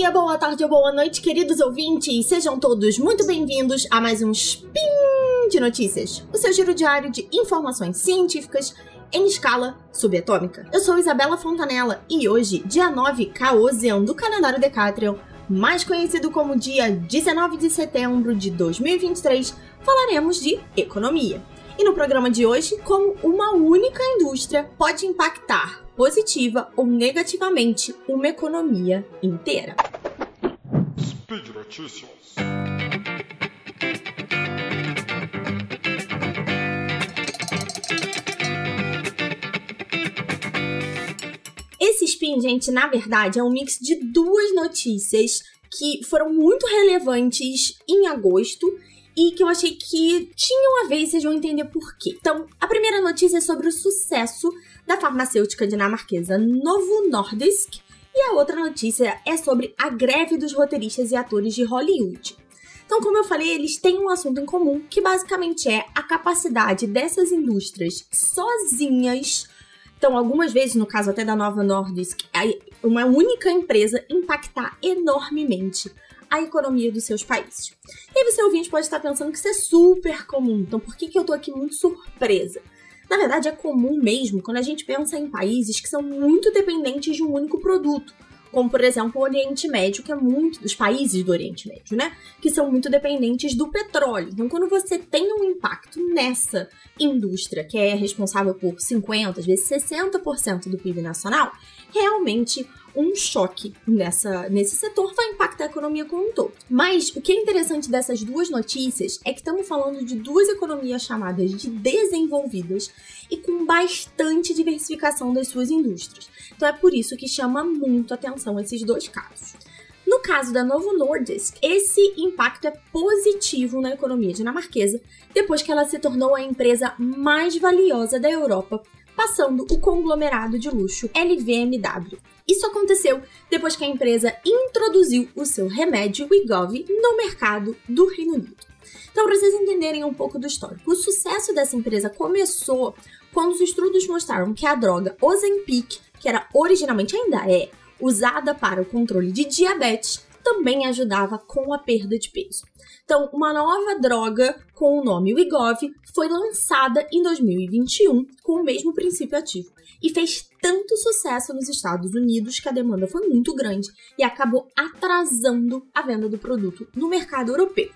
dia, boa tarde ou boa noite, queridos ouvintes. Sejam todos muito bem-vindos a mais um Spin de Notícias, o seu giro diário de informações científicas em escala subatômica. Eu sou Isabela Fontanella e hoje, dia 9 Caosian do calendário Decatrion, mais conhecido como dia 19 de setembro de 2023, falaremos de economia. E no programa de hoje, como uma única indústria pode impactar positiva ou negativamente uma economia inteira. Speed Notícias. Esse spin, gente, na verdade, é um mix de duas notícias que foram muito relevantes em agosto e que eu achei que tinham a ver e vocês vão entender por quê. Então, a primeira notícia é sobre o sucesso da farmacêutica dinamarquesa Novo Nordisk e a outra notícia é sobre a greve dos roteiristas e atores de Hollywood. Então, como eu falei, eles têm um assunto em comum que basicamente é a capacidade dessas indústrias sozinhas. Então, algumas vezes, no caso até da Nova Nordisk, uma única empresa impactar enormemente a economia dos seus países. E aí você ouvinte pode estar pensando que isso é super comum, então por que, que eu tô aqui muito surpresa? Na verdade, é comum mesmo quando a gente pensa em países que são muito dependentes de um único produto. Como, por exemplo, o Oriente Médio, que é muito. dos países do Oriente Médio, né? Que são muito dependentes do petróleo. Então, quando você tem um impacto nessa indústria, que é responsável por 50, às vezes 60% do PIB nacional, realmente um choque nessa, nesse setor vai impactar a economia como um todo. Mas o que é interessante dessas duas notícias é que estamos falando de duas economias chamadas de desenvolvidas e com bastante diversificação das suas indústrias. Então é por isso que chama muito atenção esses dois casos. No caso da Novo Nordisk, esse impacto é positivo na economia dinamarquesa depois que ela se tornou a empresa mais valiosa da Europa passando o conglomerado de luxo LVMW. Isso aconteceu depois que a empresa introduziu o seu remédio Wegovy no mercado do Reino Unido. Então, para vocês entenderem um pouco do histórico, o sucesso dessa empresa começou quando os estudos mostraram que a droga Ozempic, que era originalmente ainda é usada para o controle de diabetes, também ajudava com a perda de peso. Então, uma nova droga com o nome Wegovy foi lançada em 2021 com o mesmo princípio ativo e fez tanto sucesso nos Estados Unidos que a demanda foi muito grande e acabou atrasando a venda do produto no mercado europeu.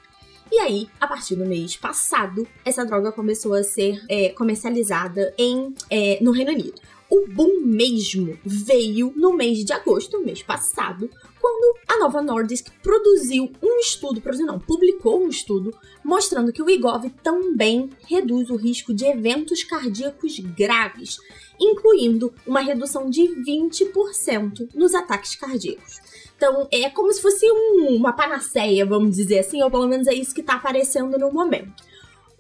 E aí, a partir do mês passado, essa droga começou a ser é, comercializada em, é, no Reino Unido. O boom mesmo veio no mês de agosto, mês passado, quando a Nova Nordisk produziu um estudo, produziu não, publicou um estudo mostrando que o IGOV também reduz o risco de eventos cardíacos graves, incluindo uma redução de 20% nos ataques cardíacos. Então, é como se fosse um, uma panaceia, vamos dizer assim, ou pelo menos é isso que está aparecendo no momento.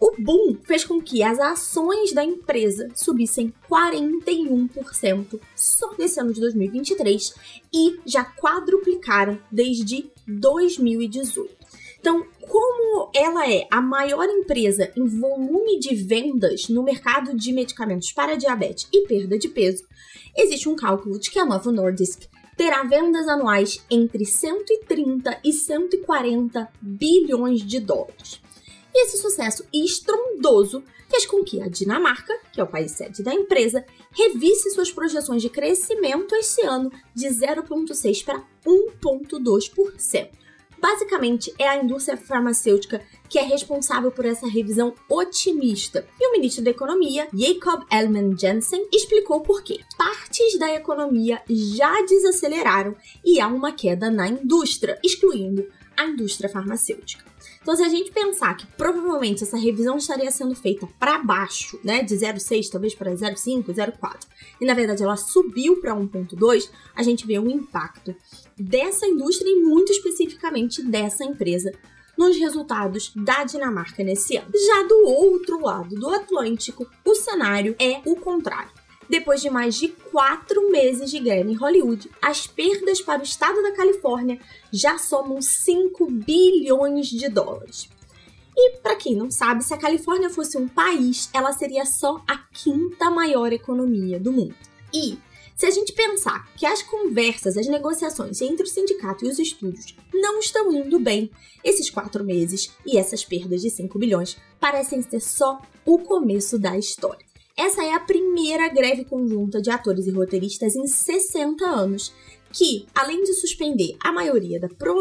O boom fez com que as ações da empresa subissem 41% só nesse ano de 2023 e já quadruplicaram desde 2018. Então, como ela é a maior empresa em volume de vendas no mercado de medicamentos para diabetes e perda de peso, existe um cálculo de que a Novo Nordisk terá vendas anuais entre 130 e 140 bilhões de dólares. E esse sucesso estrondoso fez com que a Dinamarca, que é o país sede da empresa, revisse suas projeções de crescimento esse ano de 0,6% para 1,2%. Basicamente, é a indústria farmacêutica que é responsável por essa revisão otimista. E o ministro da Economia, Jacob Elman Jensen, explicou por quê. Partes da economia já desaceleraram e há uma queda na indústria, excluindo a indústria farmacêutica. Então, se a gente pensar que provavelmente essa revisão estaria sendo feita para baixo, né, de 0,6 talvez para 0,5, 0,4, e na verdade ela subiu para 1,2, a gente vê um impacto dessa indústria e muito especificamente dessa empresa nos resultados da Dinamarca nesse ano. Já do outro lado do Atlântico, o cenário é o contrário. Depois de mais de quatro meses de greve em Hollywood, as perdas para o estado da Califórnia já somam 5 bilhões de dólares. E para quem não sabe, se a Califórnia fosse um país, ela seria só a quinta maior economia do mundo. E Se a gente pensar que as conversas, as negociações entre o sindicato e os estúdios não estão indo bem, esses quatro meses e essas perdas de 5 bilhões parecem ser só o começo da história. Essa é a primeira greve conjunta de atores e roteiristas em 60 anos, que, além de suspender a maioria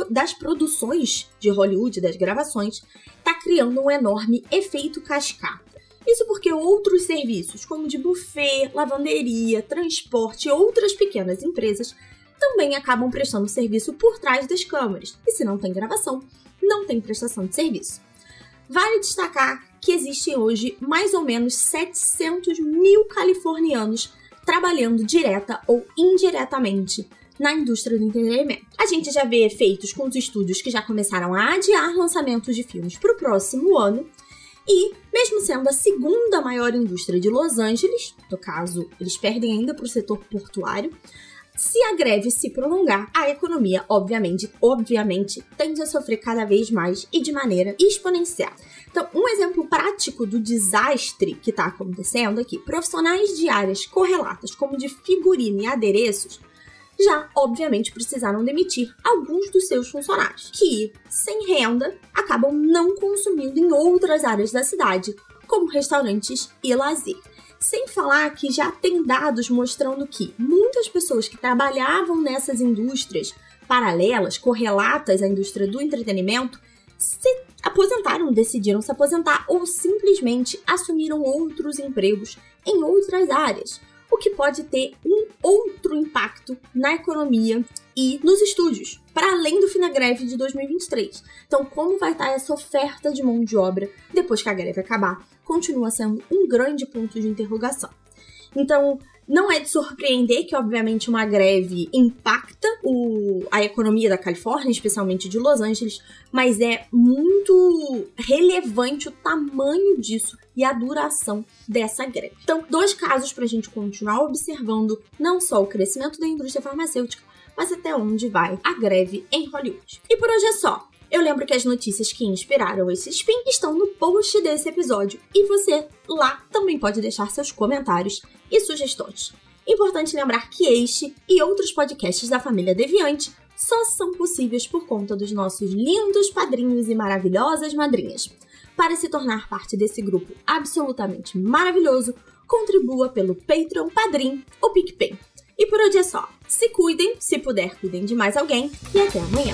das produções de Hollywood, das gravações, está criando um enorme efeito cascata. Isso porque outros serviços, como de buffet, lavanderia, transporte e outras pequenas empresas, também acabam prestando serviço por trás das câmeras. E se não tem gravação, não tem prestação de serviço. Vale destacar que existem hoje mais ou menos 700 mil californianos trabalhando direta ou indiretamente na indústria do entretenimento. A gente já vê efeitos com os estúdios que já começaram a adiar lançamentos de filmes para o próximo ano. E, mesmo sendo a segunda maior indústria de Los Angeles, no caso, eles perdem ainda para o setor portuário, se a greve se prolongar, a economia, obviamente, obviamente, tende a sofrer cada vez mais e de maneira exponencial. Então, um exemplo prático do desastre que está acontecendo aqui: profissionais de áreas correlatas, como de figurino e adereços, já obviamente precisaram demitir alguns dos seus funcionários, que, sem renda, acabam não consumindo em outras áreas da cidade, como restaurantes e lazer. Sem falar que já tem dados mostrando que muitas pessoas que trabalhavam nessas indústrias paralelas, correlatas à indústria do entretenimento, se aposentaram, decidiram se aposentar ou simplesmente assumiram outros empregos em outras áreas, o que pode ter um outro impacto na economia e nos estúdios, para além do fim da greve de 2023. Então, como vai estar essa oferta de mão de obra depois que a greve acabar? Continua sendo um grande ponto de interrogação. Então, não é de surpreender que, obviamente, uma greve impacta o, a economia da Califórnia, especialmente de Los Angeles, mas é muito relevante o tamanho disso e a duração dessa greve. Então, dois casos para a gente continuar observando não só o crescimento da indústria farmacêutica, mas até onde vai a greve em Hollywood. E por hoje é só. Eu lembro que as notícias que inspiraram esse spin estão no post desse episódio e você lá também pode deixar seus comentários e sugestões. Importante lembrar que este e outros podcasts da família Deviante só são possíveis por conta dos nossos lindos padrinhos e maravilhosas madrinhas. Para se tornar parte desse grupo absolutamente maravilhoso, contribua pelo Patreon, Padrim ou PicPay. E por hoje é só. Se cuidem, se puder, cuidem de mais alguém e até amanhã.